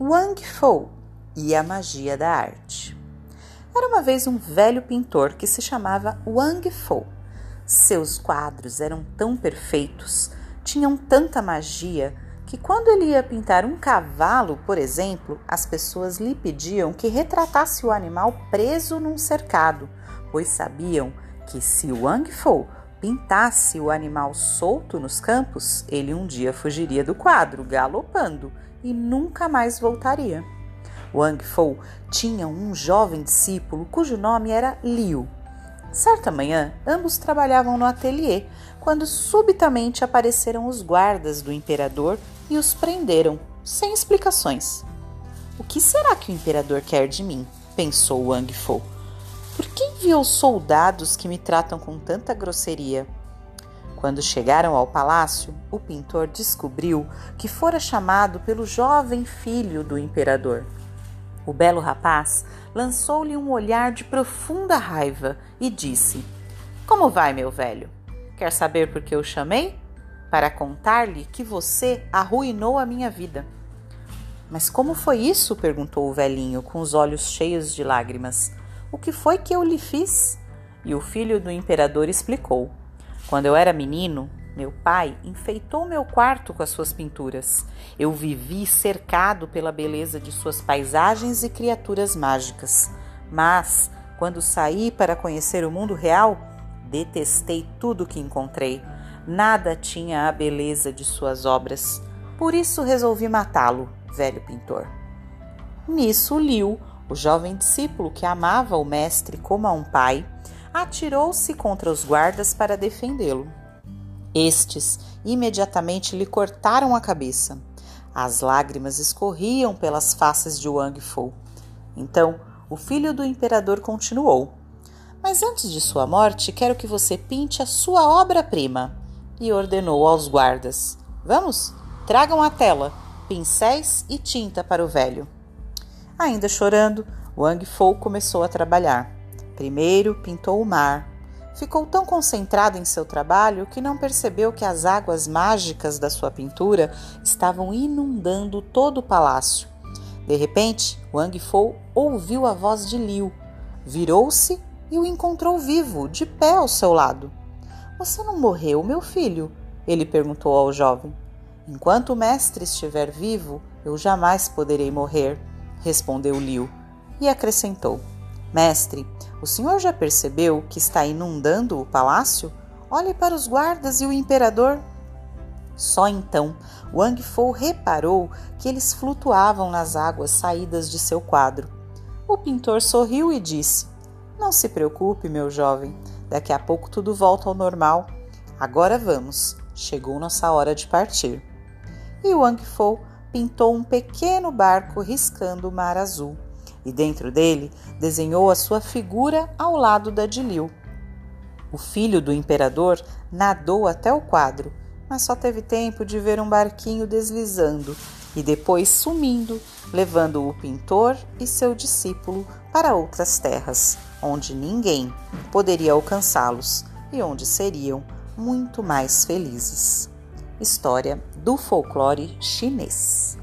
Wang Fo e a magia da arte. Era uma vez um velho pintor que se chamava Wang Fo. Seus quadros eram tão perfeitos, tinham tanta magia, que quando ele ia pintar um cavalo, por exemplo, as pessoas lhe pediam que retratasse o animal preso num cercado, pois sabiam que se Wang Fo pintasse o animal solto nos campos, ele um dia fugiria do quadro, galopando, e nunca mais voltaria. Wang Fo tinha um jovem discípulo cujo nome era Liu. Certa manhã, ambos trabalhavam no ateliê quando subitamente apareceram os guardas do imperador e os prenderam, sem explicações. O que será que o imperador quer de mim? pensou Wang Fo. Por que enviou soldados que me tratam com tanta grosseria? Quando chegaram ao palácio, o pintor descobriu que fora chamado pelo jovem filho do imperador. O belo rapaz lançou-lhe um olhar de profunda raiva e disse: Como vai, meu velho? Quer saber por que eu chamei? Para contar-lhe que você arruinou a minha vida. Mas como foi isso? perguntou o velhinho, com os olhos cheios de lágrimas. O que foi que eu lhe fiz? E o filho do imperador explicou. Quando eu era menino, meu pai enfeitou meu quarto com as suas pinturas. Eu vivi cercado pela beleza de suas paisagens e criaturas mágicas. Mas, quando saí para conhecer o mundo real, detestei tudo que encontrei. Nada tinha a beleza de suas obras. Por isso resolvi matá-lo, velho pintor. Nisso, Liu, o jovem discípulo que amava o mestre como a um pai, atirou-se contra os guardas para defendê-lo. Estes imediatamente lhe cortaram a cabeça. As lágrimas escorriam pelas faces de Wang Fu. Então, o filho do imperador continuou: Mas antes de sua morte, quero que você pinte a sua obra-prima. E ordenou aos guardas: Vamos, tragam a tela, pincéis e tinta para o velho. Ainda chorando, Wang Fu começou a trabalhar. Primeiro pintou o mar, Ficou tão concentrado em seu trabalho que não percebeu que as águas mágicas da sua pintura estavam inundando todo o palácio. De repente, Wang Fo ouviu a voz de Liu, virou-se e o encontrou vivo, de pé ao seu lado. Você não morreu, meu filho? Ele perguntou ao jovem. Enquanto o mestre estiver vivo, eu jamais poderei morrer, respondeu Liu e acrescentou: Mestre, o senhor já percebeu que está inundando o palácio? Olhe para os guardas e o imperador. Só então Wang Fo reparou que eles flutuavam nas águas saídas de seu quadro. O pintor sorriu e disse: Não se preocupe, meu jovem, daqui a pouco tudo volta ao normal. Agora vamos, chegou nossa hora de partir. E Wang Fo pintou um pequeno barco riscando o mar azul e dentro dele desenhou a sua figura ao lado da de Liu. O filho do imperador nadou até o quadro, mas só teve tempo de ver um barquinho deslizando e depois sumindo, levando o pintor e seu discípulo para outras terras, onde ninguém poderia alcançá-los e onde seriam muito mais felizes. História do folclore chinês.